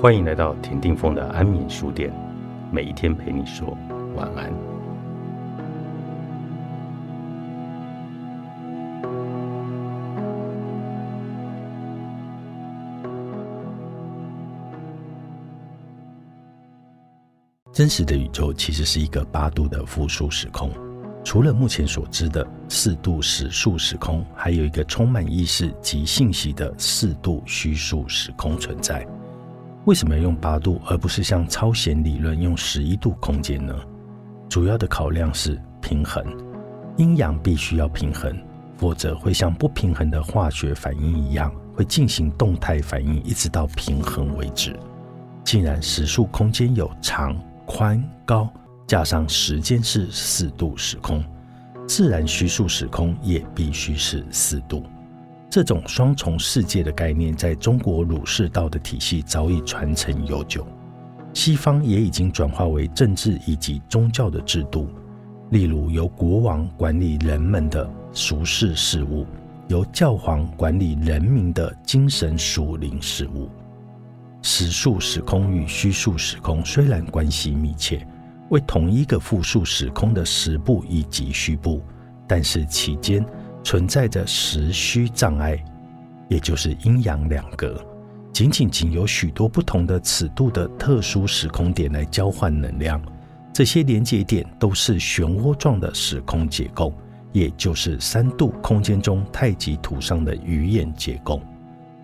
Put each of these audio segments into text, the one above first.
欢迎来到田定峰的安眠书店，每一天陪你说晚安。真实的宇宙其实是一个八度的复数时空。除了目前所知的四度实数时空，还有一个充满意识及信息的四度虚数时空存在。为什么要用八度，而不是像超弦理论用十一度空间呢？主要的考量是平衡，阴阳必须要平衡，否则会像不平衡的化学反应一样，会进行动态反应，一直到平衡为止。既然实数空间有长、宽、高。加上时间是四度时空，自然虚数时空也必须是四度。这种双重世界的概念，在中国儒释道的体系早已传承悠久，西方也已经转化为政治以及宗教的制度，例如由国王管理人们的俗世事务，由教皇管理人民的精神属灵事务。实数时空与虚数时空虽然关系密切。为同一个复数时空的实部以及虚部，但是其间存在着实虚障碍，也就是阴阳两隔，仅仅仅有许多不同的尺度的特殊时空点来交换能量。这些连接点都是漩涡状的时空结构，也就是三度空间中太极图上的鱼眼结构。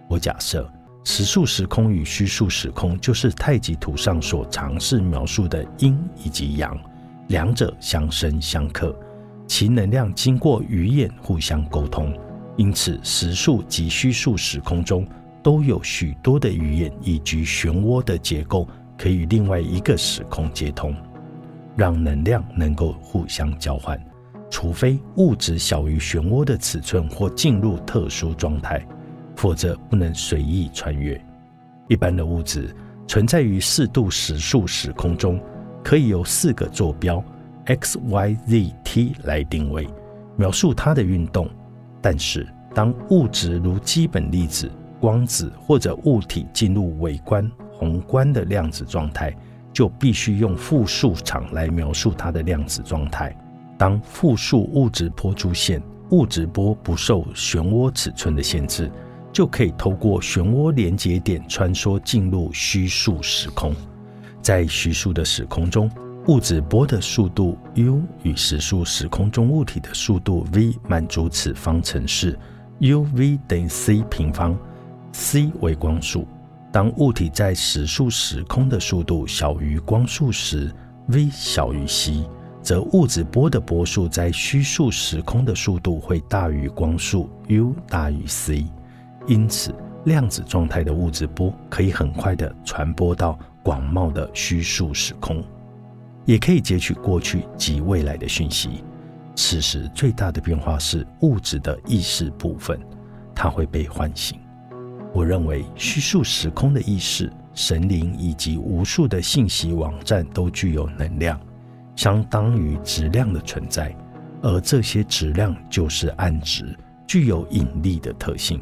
我假设。实数时空与虚数时空，就是太极图上所尝试描述的阴以及阳，两者相生相克，其能量经过鱼眼互相沟通。因此，实数及虚数时空中都有许多的鱼眼以及漩涡的结构，可以与另外一个时空接通，让能量能够互相交换。除非物质小于漩涡的尺寸或进入特殊状态。否则不能随意穿越。一般的物质存在于四度实数时空中，可以由四个坐标 x、y、z、t 来定位，描述它的运动。但是，当物质如基本粒子、光子或者物体进入微观、宏观的量子状态，就必须用复数场来描述它的量子状态。当复数物质波出现，物质波不受漩涡尺寸的限制。就可以透过漩涡连接点穿梭进入虚数时空，在虚数的时空中，物质波的速度 u 与实数时空中物体的速度 v 满足此方程式，uv 等于 c 平方，c 为光速。当物体在实数时空的速度小于光速时，v 小于 c，则物质波的波速在虚数时空的速度会大于光速，u 大于 c。因此，量子状态的物质波可以很快地传播到广袤的虚数时空，也可以截取过去及未来的讯息。此时最大的变化是物质的意识部分，它会被唤醒。我认为虚数时空的意识、神灵以及无数的信息网站都具有能量，相当于质量的存在，而这些质量就是暗质，具有引力的特性。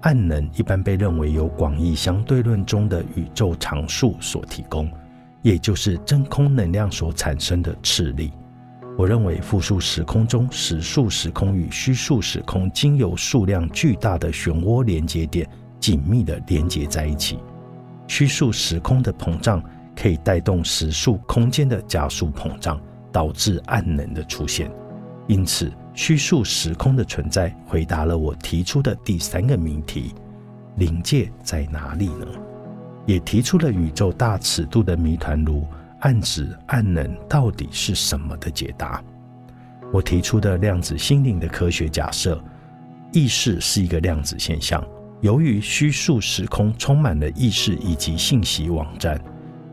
暗能一般被认为由广义相对论中的宇宙常数所提供，也就是真空能量所产生的斥力。我认为复数时空中实数时空与虚数时空经由数量巨大的漩涡连接点紧密地连接在一起。虚数时空的膨胀可以带动实数空间的加速膨胀，导致暗能的出现。因此。虚数时空的存在，回答了我提出的第三个谜题：临界在哪里呢？也提出了宇宙大尺度的谜团，如暗指、暗能到底是什么的解答。我提出的量子心灵的科学假设：意识是一个量子现象。由于虚数时空充满了意识以及信息网站，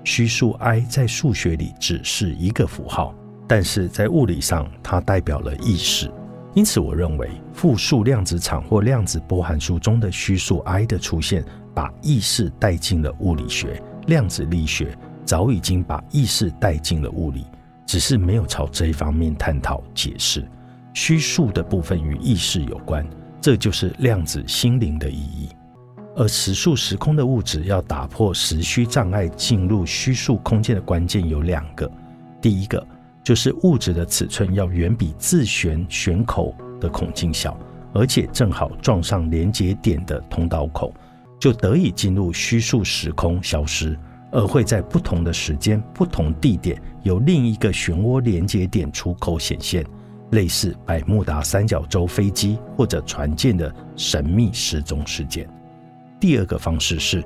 虚数 i 在数学里只是一个符号。但是在物理上，它代表了意识，因此我认为复数量子场或量子波函数中的虚数 i 的出现，把意识带进了物理学。量子力学早已经把意识带进了物理，只是没有朝这一方面探讨解释。虚数的部分与意识有关，这就是量子心灵的意义。而实数时空的物质要打破时虚障碍进入虚数空间的关键有两个，第一个就是物质的尺寸要远比自旋旋口的孔径小，而且正好撞上连接点的通道口，就得以进入虚数时空消失，而会在不同的时间、不同地点由另一个漩涡连接点出口显现。类似百慕达三角洲飞机或者船舰的神秘失踪事件。第二个方式是，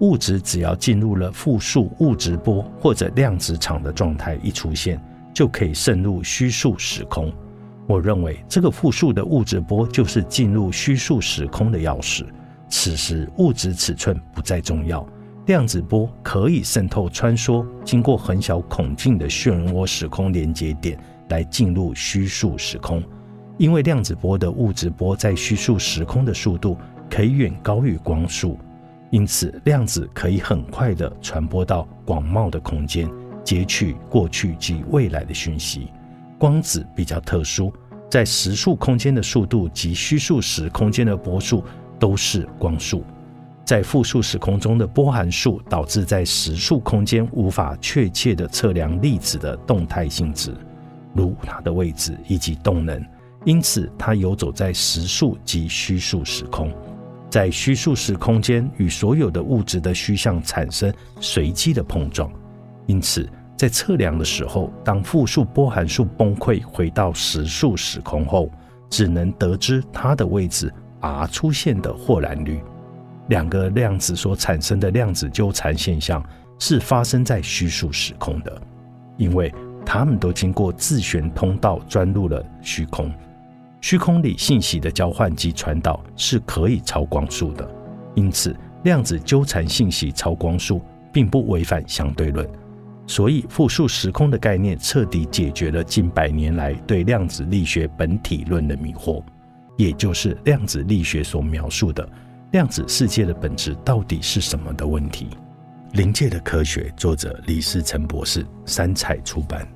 物质只要进入了复数物质波或者量子场的状态一出现，就可以渗入虚数时空。我认为这个复数的物质波就是进入虚数时空的钥匙。此时物质尺寸不再重要，量子波可以渗透穿梭，经过很小孔径的漩涡时空连接点。来进入虚数时空，因为量子波的物质波在虚数时空的速度可以远高于光速，因此量子可以很快的传播到广袤的空间，截取过去及未来的讯息。光子比较特殊，在实数空间的速度及虚数时空间的波速都是光速，在复数时空中的波函数导致在实数空间无法确切的测量粒子的动态性质。如它的位置以及动能，因此它游走在实数及虚数时空，在虚数时空间与所有的物质的虚像产生随机的碰撞。因此，在测量的时候，当复数波函数崩溃回到实数时空后，只能得知它的位置 r 出现的霍兰率。两个量子所产生的量子纠缠现象是发生在虚数时空的，因为。它们都经过自旋通道钻入了虚空，虚空里信息的交换及传导是可以超光速的，因此量子纠缠信息超光速并不违反相对论，所以复数时空的概念彻底解决了近百年来对量子力学本体论的迷惑，也就是量子力学所描述的量子世界的本质到底是什么的问题。临界的科学，作者李世成博士，三彩出版。